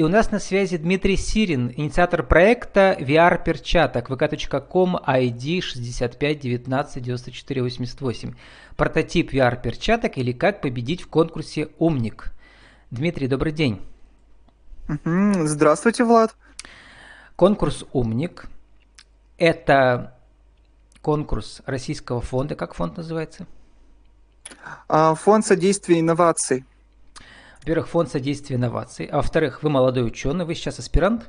И у нас на связи Дмитрий Сирин, инициатор проекта VR-перчаток, vk.com, ID 65199488. Прототип VR-перчаток или как победить в конкурсе «Умник». Дмитрий, добрый день. Здравствуйте, Влад. Конкурс «Умник» – это конкурс Российского фонда. Как фонд называется? А, фонд содействия инноваций. Во-первых, фонд содействия инноваций. А во-вторых, вы молодой ученый, вы сейчас аспирант?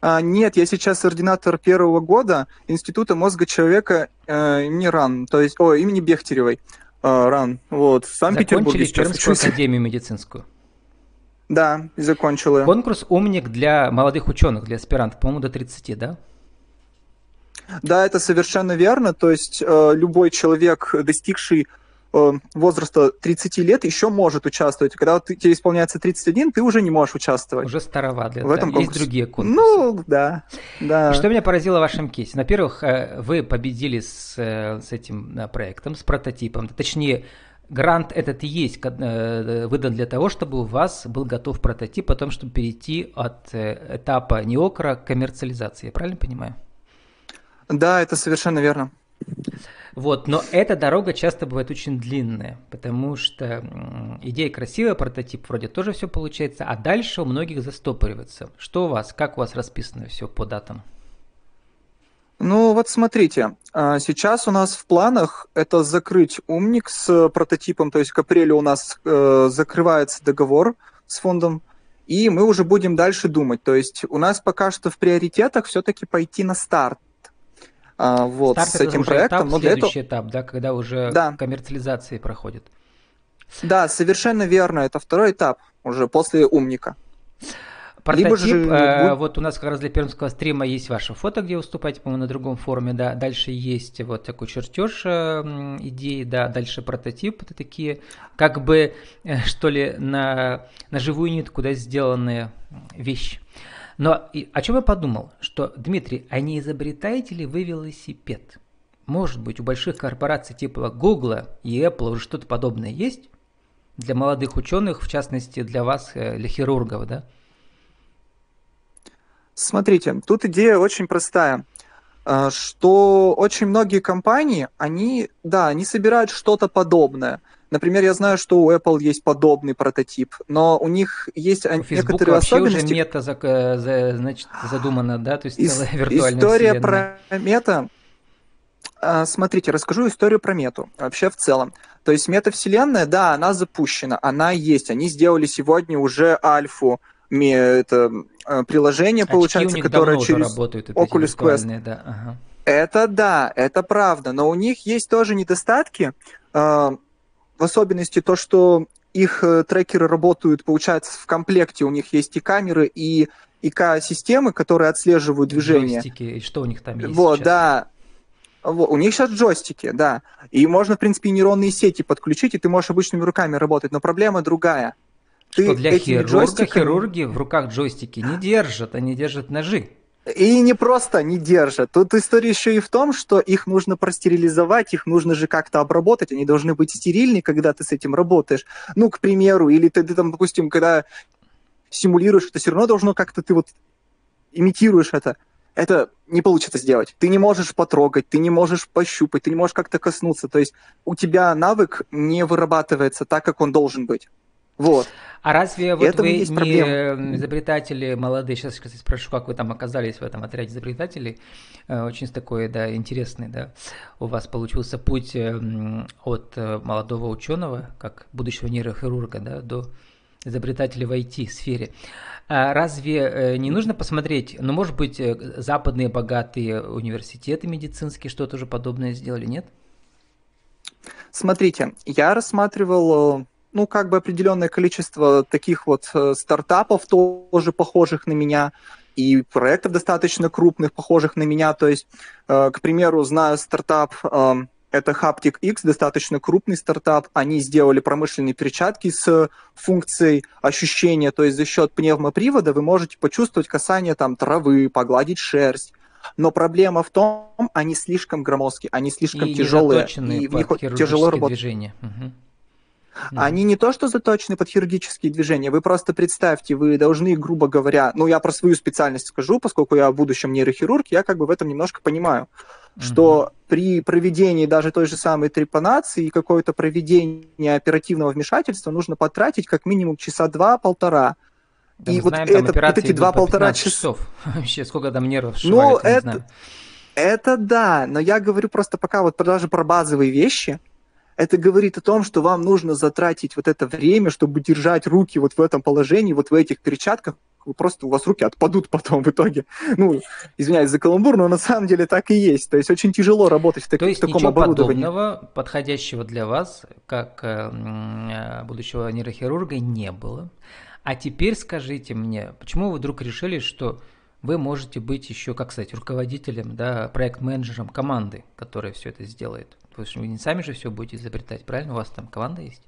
А, нет, я сейчас ординатор первого года Института мозга человека э, имени РАН, то есть, о, имени Бехтеревой. Э, РАН, вот, в Санкт-Петербурге сейчас академию медицинскую. Да, закончил ее. Конкурс «Умник» для молодых ученых, для аспирантов, по-моему, до 30, да? Да, это совершенно верно. То есть э, любой человек, достигший возраста 30 лет, еще может участвовать. Когда ты, тебе исполняется 31, ты уже не можешь участвовать. Уже староват в этом. Конкурсе. Есть другие конкурсы. Ну, да. да. Что меня поразило в вашем кейсе? Во-первых, э, вы победили с, э, с этим э, проектом, с прототипом. Точнее, Грант этот и есть э, выдан для того, чтобы у вас был готов прототип, потом, чтобы перейти от э, этапа неокра к коммерциализации. Я правильно понимаю? Да, это совершенно верно. Вот, но эта дорога часто бывает очень длинная, потому что идея красивая, прототип вроде тоже все получается, а дальше у многих застопоривается. Что у вас, как у вас расписано все по датам? Ну вот смотрите, а, сейчас у нас в планах это закрыть умник с прототипом, то есть к апрелю у нас э, закрывается договор с фондом, и мы уже будем дальше думать. То есть у нас пока что в приоритетах все-таки пойти на старт. А, вот, старт с этим проектом. Этап, но следующий этого... этап, да, когда уже да. коммерциализации проходит. Да, совершенно верно. Это второй этап уже после умника. Прототип, Либо же... э, вот у нас как раз для пермского стрима есть ваше фото, где выступаете, по-моему, на другом форуме, да. Дальше есть вот такой чертеж э, идеи, да. Дальше прототип, это такие, как бы, э, что ли, на, на живую нитку, да, сделанные вещи. Но и, о чем я подумал, что, Дмитрий, а не изобретаете ли вы велосипед? Может быть, у больших корпораций типа Google и Apple уже что-то подобное есть? Для молодых ученых, в частности, для вас, э, для хирургов, да? Смотрите, тут идея очень простая, что очень многие компании, они, да, они собирают что-то подобное. Например, я знаю, что у Apple есть подобный прототип, но у них есть у некоторые вообще особенности. уже мета за, за, значит, задумана, да, то есть целая виртуальная История вселенная. про мета. А, смотрите, расскажу историю про мету вообще в целом. То есть метавселенная, да, она запущена, она есть. Они сделали сегодня уже альфу это э, приложение, Очки получается, которое через работают, Oculus Quest. Да, ага. Это да, это правда, но у них есть тоже недостатки, э, в особенности то, что их э, трекеры работают, получается, в комплекте, у них есть и камеры, и ИК-системы, которые отслеживают движение. Джойстики, и что у них там есть Вот, сейчас? да. Вот, у них сейчас джойстики, да. И можно, в принципе, нейронные сети подключить, и ты можешь обычными руками работать, но проблема другая – ты что для хирурга джойстиками... хирурги в руках джойстики не держат, они держат ножи. И не просто не держат. Тут история еще и в том, что их нужно простерилизовать, их нужно же как-то обработать, они должны быть стерильны, когда ты с этим работаешь. Ну, к примеру, или ты, ты там, допустим, когда симулируешь, это все равно должно как-то ты вот имитируешь это. Это не получится сделать. Ты не можешь потрогать, ты не можешь пощупать, ты не можешь как-то коснуться. То есть у тебя навык не вырабатывается так, как он должен быть. Вот. А разве вот вы не проблема. изобретатели молодые, сейчас, кстати, спрошу, как вы там оказались в этом отряде изобретателей, э, очень такой, да, интересный, да, у вас получился путь эм, от э, молодого ученого, как будущего нейрохирурга, да, до изобретателя в IT-сфере. А разве э, не нужно посмотреть, ну, может быть, западные богатые университеты медицинские что-то уже подобное сделали, нет? Смотрите, я рассматривал ну, как бы определенное количество таких вот э, стартапов, тоже похожих на меня, и проектов достаточно крупных, похожих на меня. То есть, э, к примеру, знаю стартап, э, это Haptic X, достаточно крупный стартап. Они сделали промышленные перчатки с функцией ощущения, то есть за счет пневмопривода вы можете почувствовать касание там травы, погладить шерсть. Но проблема в том, они слишком громоздкие, они слишком и тяжелые, и в них тяжело работать. Движения. Угу. Mm. Они не то что заточены под хирургические движения, вы просто представьте, вы должны, грубо говоря, ну я про свою специальность скажу, поскольку я в будущем нейрохирург, я как бы в этом немножко понимаю, mm-hmm. что при проведении даже той же самой трепанации и какое-то проведение оперативного вмешательства нужно потратить как минимум часа два-полтора. Да и вот, знаем, это, вот эти два-полтора часа... часов. Вообще, сколько там нервов Ну, это, это да, но я говорю просто пока вот даже про базовые вещи, это говорит о том, что вам нужно затратить вот это время, чтобы держать руки вот в этом положении, вот в этих перчатках, просто у вас руки отпадут потом в итоге. Ну, извиняюсь за каламбур, но на самом деле так и есть. То есть очень тяжело работать в, так, То есть в таком ничего оборудовании. подобного, подходящего для вас, как э, будущего нейрохирурга, не было. А теперь скажите мне, почему вы вдруг решили, что вы можете быть еще, как сказать, руководителем, да, проект-менеджером команды, которая все это сделает? Потому что вы не сами же все будете изобретать, правильно? У вас там команда есть?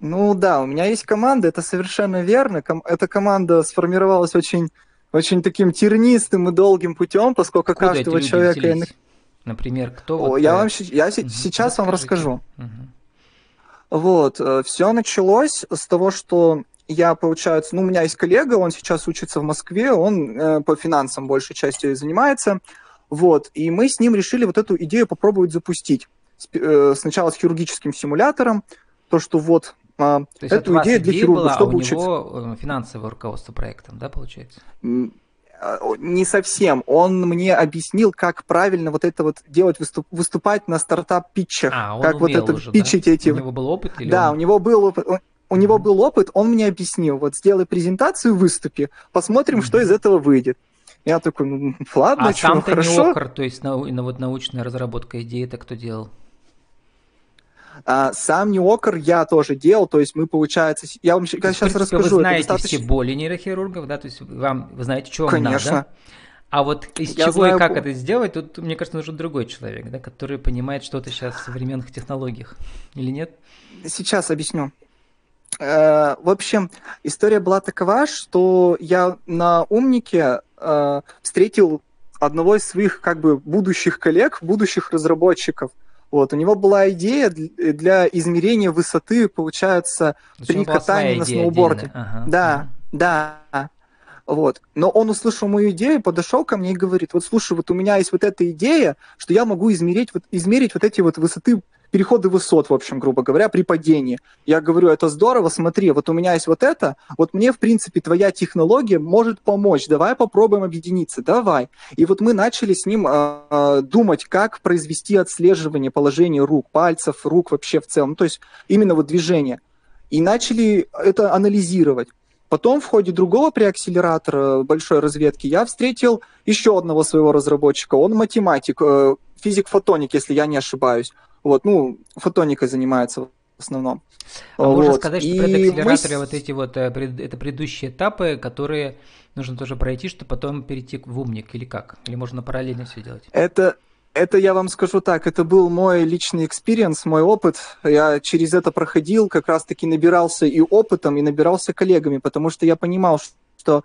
Ну да, у меня есть команда, это совершенно верно. Ком- эта команда сформировалась очень, очень таким тернистым и долгим путем, поскольку Откуда каждого человека... Взялись? Например, кто? О, вот, я вам я угу, сейчас вам расскажу. Угу. Вот, э, все началось с того, что я, получается, ну, у меня есть коллега, он сейчас учится в Москве, он э, по финансам большей частью занимается, вот, и мы с ним решили вот эту идею попробовать запустить. Э, сначала с хирургическим симулятором, то, что вот а, то есть эту идею для хирурга, была, чтобы а у учиться. него э, финансовое руководство проектом, да, получается? А, не совсем. Он мне объяснил, как правильно вот это вот делать, выступ, выступать на стартап-питчах. А, как вот это уже, питчить да? эти. У него был опыт? Или да, он... у него был опыт. У него был опыт, он мне объяснил, вот сделай презентацию, выступи, посмотрим, mm-hmm. что из этого выйдет. Я такой, ну ладно, а что, сам хорошо. Окр, то есть на, на, вот научная разработка идеи, это кто делал? А, сам Неокр я тоже делал, то есть мы, получается, я вам сейчас принципе, расскажу. Вы знаете достаточно... все боли нейрохирургов, да, то есть вам, вы знаете, что вам Конечно. надо. А вот из я чего знаю... и как это сделать, тут, мне кажется, нужен другой человек, да, который понимает что-то сейчас в современных технологиях, или нет? Сейчас объясню. Э, в общем, история была такова, что я на умнике э, встретил одного из своих как бы будущих коллег, будущих разработчиков. Вот, у него была идея для измерения высоты, получается, при катании на сноуборде. Ага. Да, ага. да. Вот. Но он услышал мою идею, подошел ко мне и говорит, вот слушай, вот у меня есть вот эта идея, что я могу измерить вот, измерить вот эти вот высоты переходы высот, в общем, грубо говоря, при падении. Я говорю, это здорово, смотри, вот у меня есть вот это, вот мне, в принципе, твоя технология может помочь, давай попробуем объединиться, давай. И вот мы начали с ним э, думать, как произвести отслеживание положения рук, пальцев, рук вообще в целом, то есть именно вот движение. И начали это анализировать. Потом в ходе другого преакселератора большой разведки я встретил еще одного своего разработчика. Он математик, э, физик-фотоник, если я не ошибаюсь. Вот, ну, фотоникой занимается в основном. А вот. можно сказать, что и при акселераторе мы... вот эти вот, э, это предыдущие этапы, которые нужно тоже пройти, чтобы потом перейти в умник, или как? Или можно параллельно все делать? Это, это я вам скажу так, это был мой личный experience, мой опыт. Я через это проходил, как раз-таки набирался и опытом, и набирался коллегами, потому что я понимал, что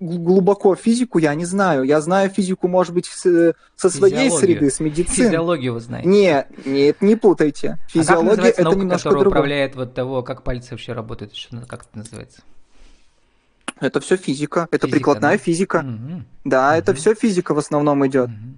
глубоко физику я не знаю. Я знаю физику, может быть, с, со своей среды, с медицины. Физиологию вы знаете. Нет, нет, не путайте. Физиология а как это наука, немножко которая другое. управляет вот того, как пальцы вообще работают, что, как это называется? Это все физика, это физика, прикладная да? физика. Угу. Да, угу. это все физика в основном идет. Угу.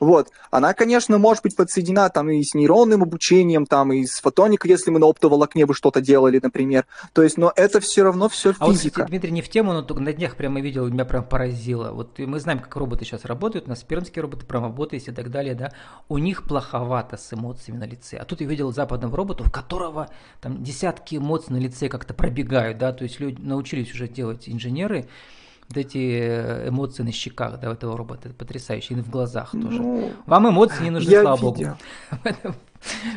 Вот. Она, конечно, может быть подсоединена там и с нейронным обучением, там и с фотоникой, если мы на оптоволокне бы что-то делали, например. То есть, но это все равно все физика. А вот, кстати, Дмитрий, не в тему, но только на днях прямо видел, меня прям поразило. Вот мы знаем, как роботы сейчас работают, у нас пермские роботы, прямо работают и так далее, да. У них плоховато с эмоциями на лице. А тут я видел западного робота, у которого там десятки эмоций на лице как-то пробегают, да, то есть люди научились уже делать инженеры, вот эти э, эмоции на щеках, да, этого робота, это потрясающе, и в глазах тоже. Ну, Вам эмоции не нужны, слава видел. богу.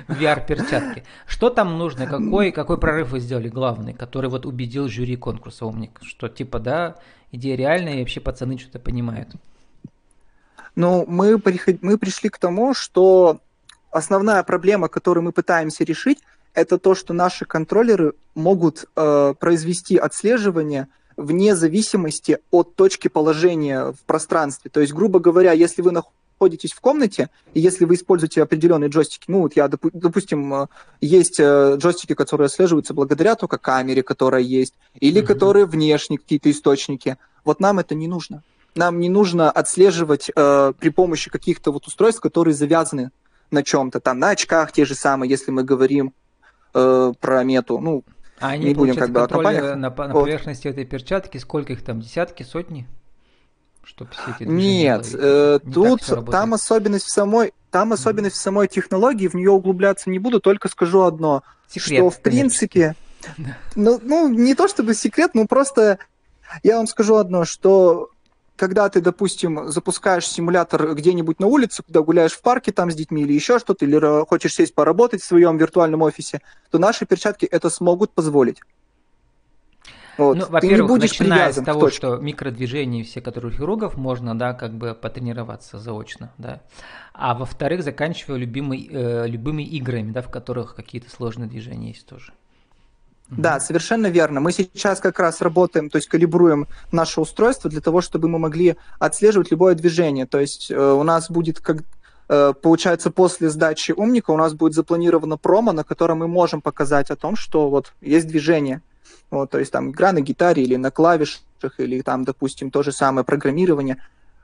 VR-перчатки. Что там нужно? Какой, какой прорыв вы сделали главный, который вот убедил жюри конкурса «Умник»? Что типа, да, идея реальная, и вообще пацаны что-то понимают. Ну, мы, приход... мы пришли к тому, что основная проблема, которую мы пытаемся решить, это то, что наши контроллеры могут э, произвести отслеживание – вне зависимости от точки положения в пространстве. То есть, грубо говоря, если вы находитесь в комнате, и если вы используете определенные джойстики, ну вот я, допустим, э, есть э, джойстики, которые отслеживаются благодаря только камере, которая есть, или mm-hmm. которые внешние какие-то источники, вот нам это не нужно. Нам не нужно отслеживать э, при помощи каких-то вот устройств, которые завязаны на чем-то, там на очках те же самые, если мы говорим э, про мету, ну, а они, не будем как бы о компаниях. На, на поверхности этой перчатки, сколько их там, десятки, сотни? Чтобы все эти Нет, э, не тут там особенность в самой, там особенность mm. в самой технологии, в нее углубляться не буду, только скажу одно, секрет, что в принципе, ну, ну не то чтобы секрет, но просто я вам скажу одно, что когда ты, допустим, запускаешь симулятор где-нибудь на улице, когда гуляешь в парке там с детьми или еще что-то, или хочешь сесть поработать в своем виртуальном офисе, то наши перчатки это смогут позволить. Вот. Ну, во-первых, начиная с того, что микродвижения все, которые у хирургов, можно, да, как бы потренироваться заочно, да. А во-вторых, заканчивая любимый, э, любыми играми, да, в которых какие-то сложные движения есть тоже. Да, совершенно верно. Мы сейчас как раз работаем, то есть калибруем наше устройство для того, чтобы мы могли отслеживать любое движение. То есть э, у нас будет, как, э, получается, после сдачи умника у нас будет запланировано промо, на котором мы можем показать о том, что вот есть движение. Вот, то есть там игра на гитаре или на клавишах, или там, допустим, то же самое программирование.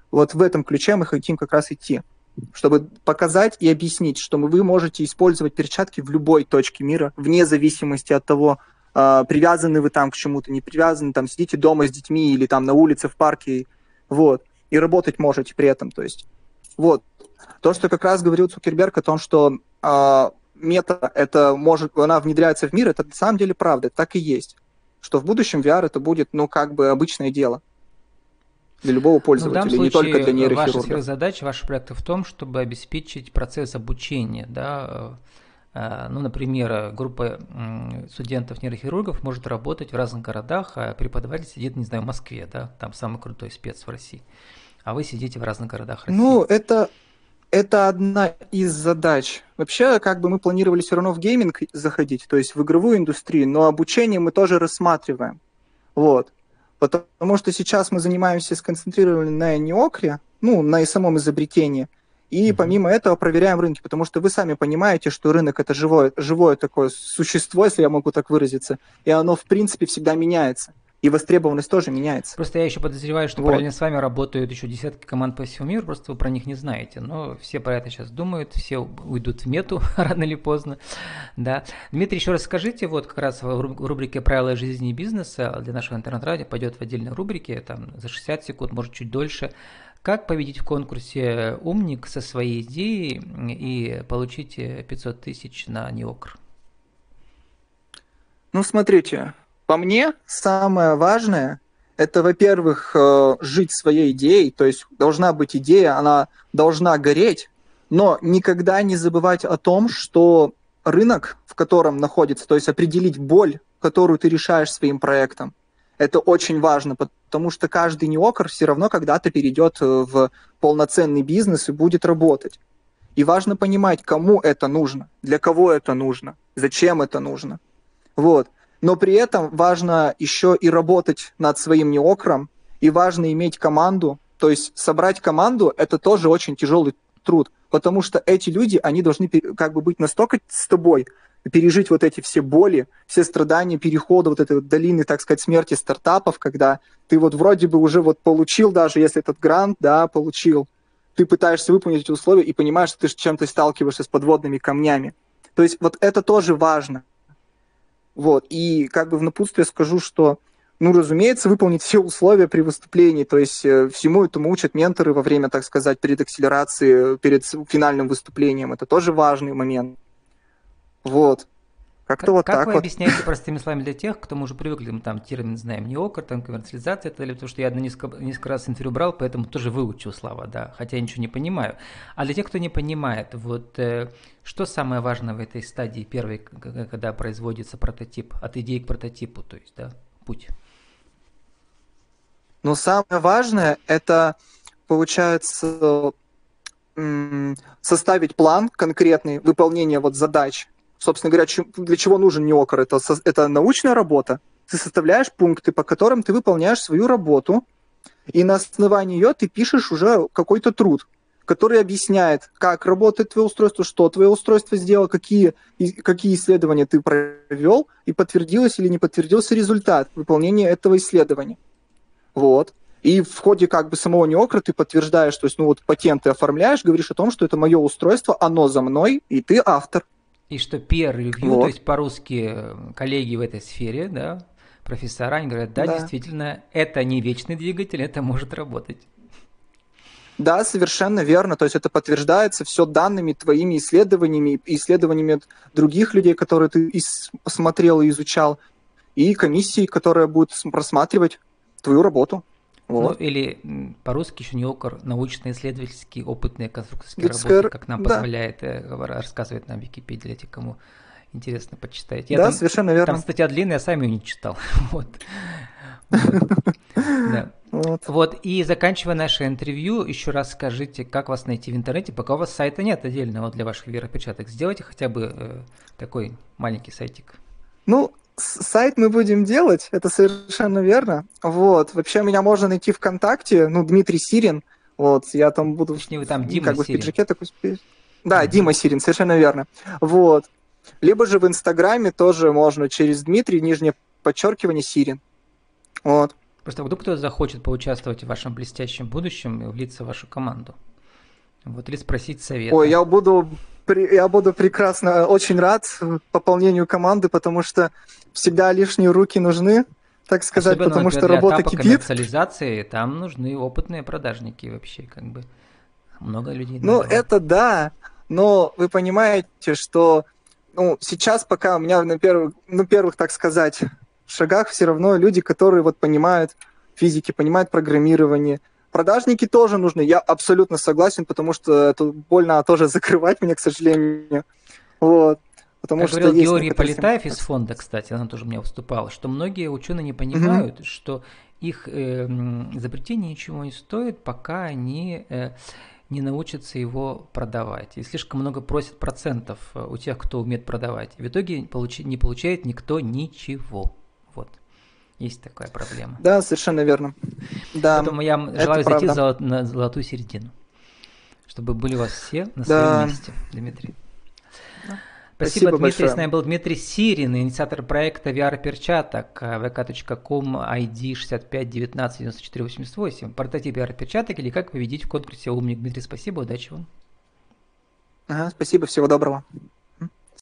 Вот в этом ключе мы хотим как раз идти чтобы показать и объяснить, что вы можете использовать перчатки в любой точке мира, вне зависимости от того, э, привязаны вы там к чему-то, не привязаны, там сидите дома с детьми или там на улице, в парке, вот, и работать можете при этом, то есть, вот. То, что как раз говорил Цукерберг о том, что э, мета, это может, она внедряется в мир, это на самом деле правда, так и есть. Что в будущем VR это будет, ну, как бы обычное дело для любого пользователя, ну, случае, не только для нейрохирурга. Ваша задача, ваши проекты в том, чтобы обеспечить процесс обучения, да, э, ну, например, группа студентов-нейрохирургов может работать в разных городах, а преподаватель сидит, не знаю, в Москве, да, там самый крутой спец в России, а вы сидите в разных городах России. Ну, это, это одна из задач. Вообще, как бы мы планировали все равно в гейминг заходить, то есть в игровую индустрию, но обучение мы тоже рассматриваем. Вот. Потому что сейчас мы занимаемся сконцентрированно на неокре, ну, на самом изобретении, и помимо этого проверяем рынки, потому что вы сами понимаете, что рынок это живое, живое такое существо, если я могу так выразиться, и оно в принципе всегда меняется и востребованность тоже меняется. Просто я еще подозреваю, что вот. параллельно с вами работают еще десятки команд по всему миру, просто вы про них не знаете. Но все про это сейчас думают, все уйдут в мету рано или поздно. Да. Дмитрий, еще раз скажите, вот как раз в рубрике «Правила жизни и бизнеса» для нашего интернет-радио пойдет в отдельной рубрике, там за 60 секунд, может чуть дольше, как победить в конкурсе «Умник» со своей идеей и получить 500 тысяч на неокр? Ну, смотрите, по мне, самое важное – это, во-первых, э, жить своей идеей, то есть должна быть идея, она должна гореть, но никогда не забывать о том, что рынок, в котором находится, то есть определить боль, которую ты решаешь своим проектом, это очень важно, потому что каждый неокр все равно когда-то перейдет э, в полноценный бизнес и будет работать. И важно понимать, кому это нужно, для кого это нужно, зачем это нужно. Вот но при этом важно еще и работать над своим неокром, и важно иметь команду, то есть собрать команду – это тоже очень тяжелый труд, потому что эти люди, они должны как бы быть настолько с тобой, пережить вот эти все боли, все страдания перехода вот этой вот долины, так сказать, смерти стартапов, когда ты вот вроде бы уже вот получил даже, если этот грант, да, получил, ты пытаешься выполнить эти условия и понимаешь, что ты с чем-то сталкиваешься с подводными камнями. То есть вот это тоже важно. Вот. И как бы в напутствие скажу, что ну, разумеется, выполнить все условия при выступлении, то есть э, всему этому учат менторы во время, так сказать, перед акселерацией, перед финальным выступлением. Это тоже важный момент. Вот. Как-то как, вот как так вы вот. объясняете простыми словами для тех, кто мы уже привыкли, мы там термин знаем, не окр, там коммерциализация, это, потому что я одно несколько, несколько раз интервью брал, поэтому тоже выучил слова, да, хотя я ничего не понимаю. А для тех, кто не понимает, вот э, что самое важное в этой стадии первой, когда производится прототип, от идеи к прототипу, то есть, да, путь? Ну, самое важное – это, получается, составить план конкретный выполнения вот задач собственно говоря, для чего нужен неокр? Это, это научная работа. Ты составляешь пункты, по которым ты выполняешь свою работу, и на основании ее ты пишешь уже какой-то труд, который объясняет, как работает твое устройство, что твое устройство сделало, какие, какие исследования ты провел, и подтвердилось или не подтвердился результат выполнения этого исследования. Вот. И в ходе как бы самого неокра ты подтверждаешь, то есть, ну вот патент ты оформляешь, говоришь о том, что это мое устройство, оно за мной, и ты автор. И что peer review, вот. то есть по-русски э, коллеги в этой сфере, да, профессора, они говорят, да, да, действительно, это не вечный двигатель, это может работать. Да, совершенно верно. То есть это подтверждается все данными твоими исследованиями, исследованиями других людей, которые ты смотрел и изучал, и комиссии, которая будет просматривать твою работу. Ну, вот. Ну, или по-русски еще не окор, научно-исследовательские опытные конструкторские Лицкая... работы, как нам да. позволяет э, рассказывать нам Википедия для тех, кому интересно почитать. Я да, там, совершенно верно. Там статья длинная, я сам ее не читал. Вот. вот, и заканчивая наше интервью, еще раз скажите, как вас найти в интернете, пока у вас сайта нет отдельного для ваших веропечаток. Сделайте хотя бы э, такой маленький сайтик. Ну, сайт мы будем делать, это совершенно верно. Вот, вообще меня можно найти ВКонтакте, ну, Дмитрий Сирин, вот, я там буду... Точнее, вы там Дима как бы Сирин. в пиджаке такой... Да, mm-hmm. Дима Сирин, совершенно верно. Вот. Либо же в Инстаграме тоже можно через Дмитрий, нижнее подчеркивание, Сирин. Вот. Просто вдруг кто-то захочет поучаствовать в вашем блестящем будущем и влиться в вашу команду. Вот или спросить совет. Ой, я буду, я буду прекрасно, очень рад пополнению команды, потому что всегда лишние руки нужны, так сказать, Особенно потому что работа этапа кипит. коммерциализации там нужны опытные продажники вообще, как бы. Много людей. Ну, это да, но вы понимаете, что ну, сейчас пока у меня на первых, ну, первых, так сказать, шагах все равно люди, которые вот понимают физики, понимают программирование. Продажники тоже нужны, я абсолютно согласен, потому что это больно тоже закрывать меня, к сожалению. Вот. Потому как что говорил Георгий Полетаев из фонда, кстати, она тоже у меня выступала, что многие ученые не понимают, mm что их э, изобретение ничего не стоит, пока они э, не научатся его продавать. И слишком много просят процентов э, у тех, кто умеет продавать. В итоге получи, не получает никто ничего. Есть такая проблема. Да, совершенно верно. Да, Поэтому я желаю зайти за, на золотую середину. Чтобы были у вас все на да. своем месте, Дмитрий. Спасибо, Спасибо Дмитрий. Большое. С нами был Дмитрий Сирин, инициатор проекта VR-перчаток vk.com ID 65 19 94 88. Прототип VR-перчаток или как победить в конкурсе «Умник». Дмитрий, спасибо, удачи вам. Ага, спасибо, всего доброго.